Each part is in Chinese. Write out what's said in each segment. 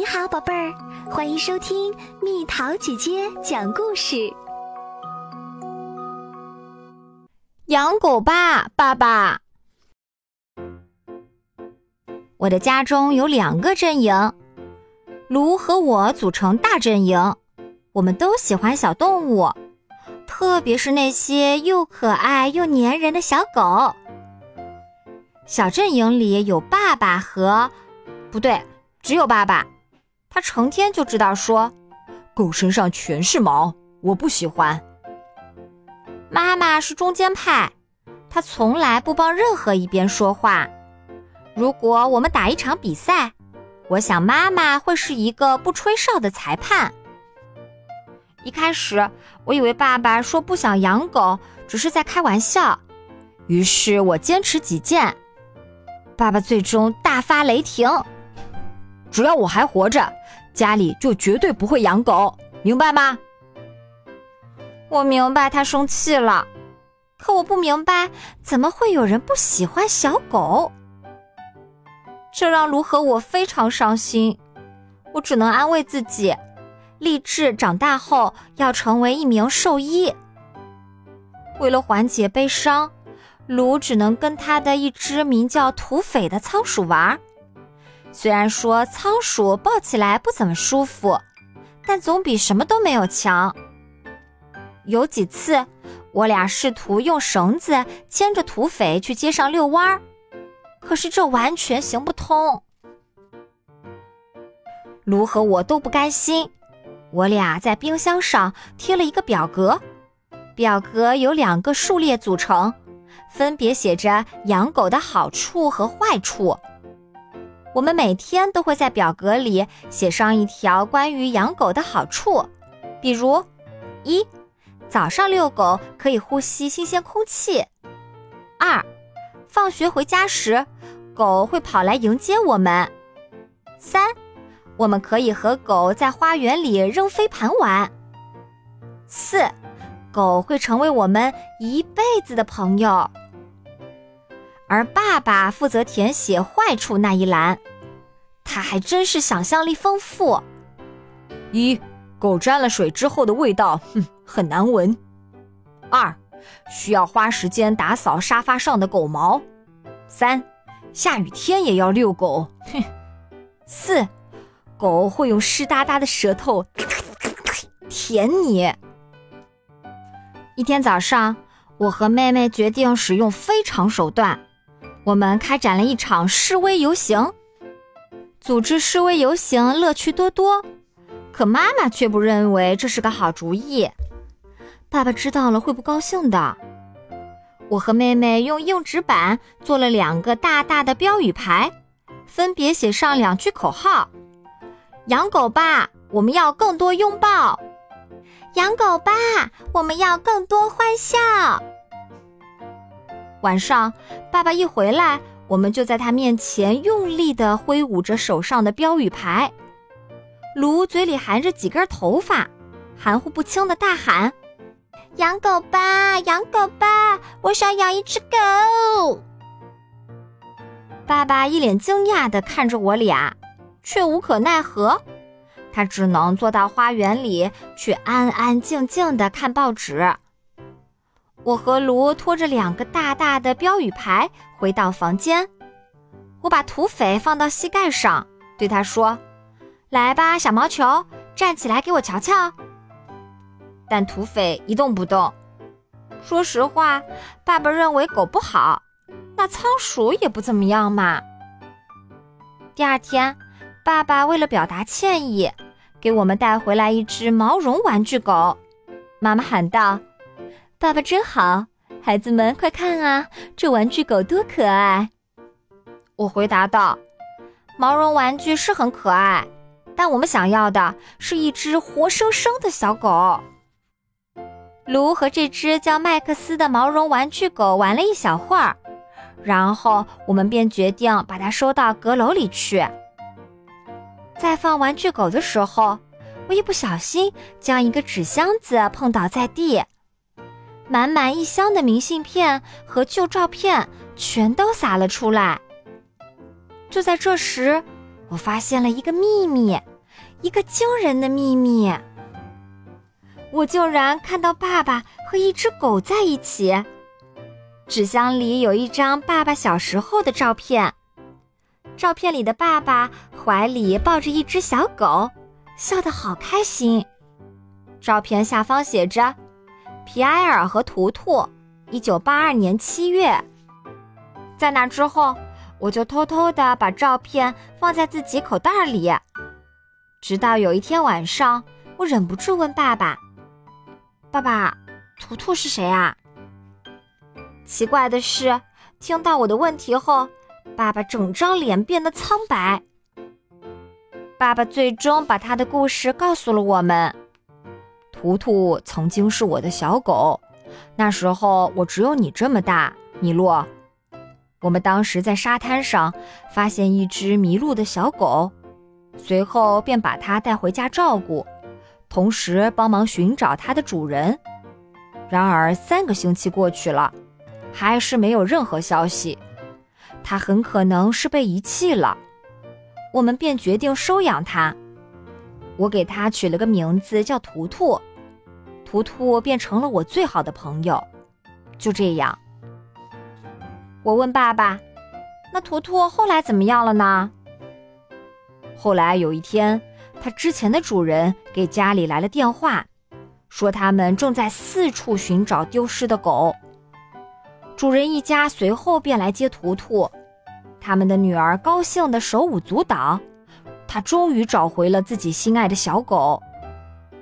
你好，宝贝儿，欢迎收听蜜桃姐姐讲故事。养狗吧，爸爸！我的家中有两个阵营，卢和我组成大阵营。我们都喜欢小动物，特别是那些又可爱又粘人的小狗。小阵营里有爸爸和，不对，只有爸爸。他成天就知道说，狗身上全是毛，我不喜欢。妈妈是中间派，她从来不帮任何一边说话。如果我们打一场比赛，我想妈妈会是一个不吹哨的裁判。一开始，我以为爸爸说不想养狗只是在开玩笑，于是我坚持己见。爸爸最终大发雷霆，只要我还活着。家里就绝对不会养狗，明白吗？我明白他生气了，可我不明白怎么会有人不喜欢小狗。这让卢和我非常伤心。我只能安慰自己，立志长大后要成为一名兽医。为了缓解悲伤，卢只能跟他的一只名叫土匪的仓鼠玩。虽然说仓鼠抱起来不怎么舒服，但总比什么都没有强。有几次，我俩试图用绳子牵着土匪去街上遛弯儿，可是这完全行不通。卢和我都不甘心，我俩在冰箱上贴了一个表格，表格由两个数列组成，分别写着养狗的好处和坏处。我们每天都会在表格里写上一条关于养狗的好处，比如：一、早上遛狗可以呼吸新鲜空气；二、放学回家时，狗会跑来迎接我们；三、我们可以和狗在花园里扔飞盘玩；四、狗会成为我们一辈子的朋友。而爸爸负责填写坏处那一栏，他还真是想象力丰富。一，狗沾了水之后的味道，哼，很难闻。二，需要花时间打扫沙发上的狗毛。三，下雨天也要遛狗，哼。四，狗会用湿哒哒的舌头舔你。一天早上，我和妹妹决定使用非常手段。我们开展了一场示威游行，组织示威游行乐趣多多，可妈妈却不认为这是个好主意。爸爸知道了会不高兴的。我和妹妹用硬纸板做了两个大大的标语牌，分别写上两句口号：“养狗吧，我们要更多拥抱；养狗吧，我们要更多欢笑。”晚上，爸爸一回来，我们就在他面前用力地挥舞着手上的标语牌。卢嘴里含着几根头发，含糊不清的大喊：“养狗吧，养狗吧，我想养一只狗。”爸爸一脸惊讶地看着我俩，却无可奈何，他只能坐到花园里去安安静静地看报纸。我和卢拖着两个大大的标语牌回到房间，我把土匪放到膝盖上，对他说：“来吧，小毛球，站起来给我瞧瞧。”但土匪一动不动。说实话，爸爸认为狗不好，那仓鼠也不怎么样嘛。第二天，爸爸为了表达歉意，给我们带回来一只毛绒玩具狗。妈妈喊道。爸爸真好，孩子们快看啊，这玩具狗多可爱！我回答道：“毛绒玩具是很可爱，但我们想要的是一只活生生的小狗。”卢和这只叫麦克斯的毛绒玩具狗玩了一小会儿，然后我们便决定把它收到阁楼里去。在放玩具狗的时候，我一不小心将一个纸箱子碰倒在地。满满一箱的明信片和旧照片全都洒了出来。就在这时，我发现了一个秘密：一个惊人的秘密。我竟然看到爸爸和一只狗在一起。纸箱里有一张爸爸小时候的照片，照片里的爸爸怀里抱着一只小狗，笑得好开心。照片下方写着：“皮埃尔和图图，一九八二年七月。”在那之后，我就偷偷的把照片放在自己口袋里，直到有一天晚上，我忍不住问爸爸。爸爸，图图是谁啊？奇怪的是，听到我的问题后，爸爸整张脸变得苍白。爸爸最终把他的故事告诉了我们：图图曾经是我的小狗，那时候我只有你这么大，米洛。我们当时在沙滩上发现一只迷路的小狗，随后便把它带回家照顾。同时帮忙寻找它的主人。然而三个星期过去了，还是没有任何消息。它很可能是被遗弃了。我们便决定收养它。我给它取了个名字叫图图，图图变成了我最好的朋友。就这样，我问爸爸：“那图图后来怎么样了呢？”后来有一天。他之前的主人给家里来了电话，说他们正在四处寻找丢失的狗。主人一家随后便来接图图，他们的女儿高兴的手舞足蹈，她终于找回了自己心爱的小狗。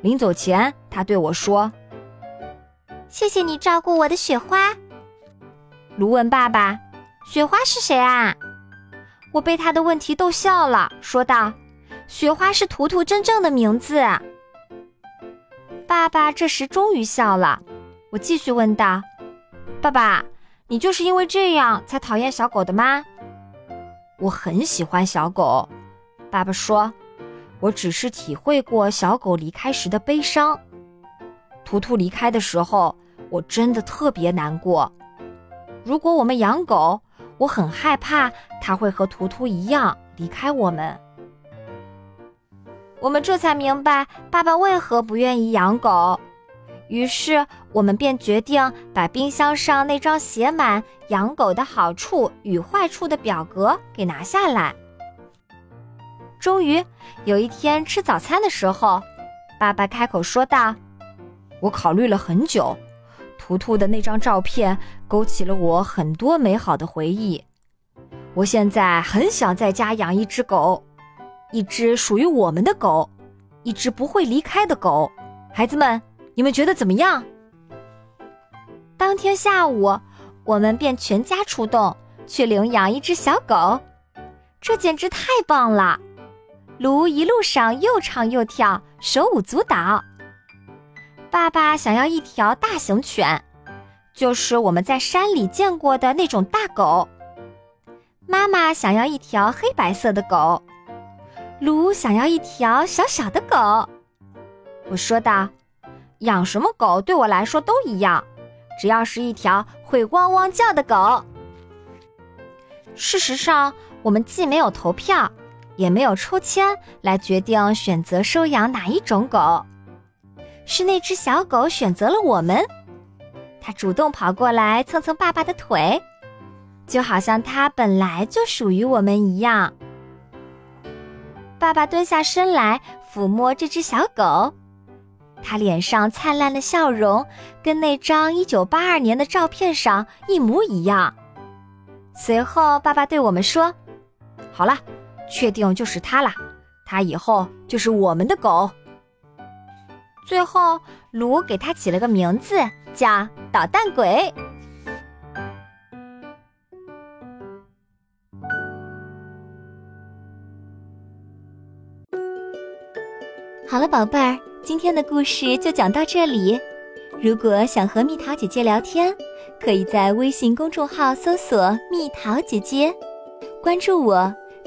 临走前，他对我说：“谢谢你照顾我的雪花。”卢问爸爸：“雪花是谁啊？”我被他的问题逗笑了，说道。雪花是图图真正的名字。爸爸这时终于笑了。我继续问道：“爸爸，你就是因为这样才讨厌小狗的吗？”我很喜欢小狗。爸爸说：“我只是体会过小狗离开时的悲伤。图图离开的时候，我真的特别难过。如果我们养狗，我很害怕它会和图图一样离开我们。”我们这才明白爸爸为何不愿意养狗，于是我们便决定把冰箱上那张写满养狗的好处与坏处的表格给拿下来。终于有一天吃早餐的时候，爸爸开口说道：“我考虑了很久，图图的那张照片勾起了我很多美好的回忆。我现在很想在家养一只狗。”一只属于我们的狗，一只不会离开的狗。孩子们，你们觉得怎么样？当天下午，我们便全家出动去领养一只小狗，这简直太棒了！卢一路上又唱又跳，手舞足蹈。爸爸想要一条大型犬，就是我们在山里见过的那种大狗。妈妈想要一条黑白色的狗。卢想要一条小小的狗，我说道：“养什么狗对我来说都一样，只要是一条会汪汪叫的狗。”事实上，我们既没有投票，也没有抽签来决定选择收养哪一种狗，是那只小狗选择了我们。它主动跑过来蹭蹭爸爸的腿，就好像它本来就属于我们一样。爸爸蹲下身来抚摸这只小狗，他脸上灿烂的笑容跟那张一九八二年的照片上一模一样。随后，爸爸对我们说：“好了，确定就是它了，它以后就是我们的狗。”最后，卢给它起了个名字，叫“捣蛋鬼”。好了，宝贝儿，今天的故事就讲到这里。如果想和蜜桃姐姐聊天，可以在微信公众号搜索“蜜桃姐姐”，关注我，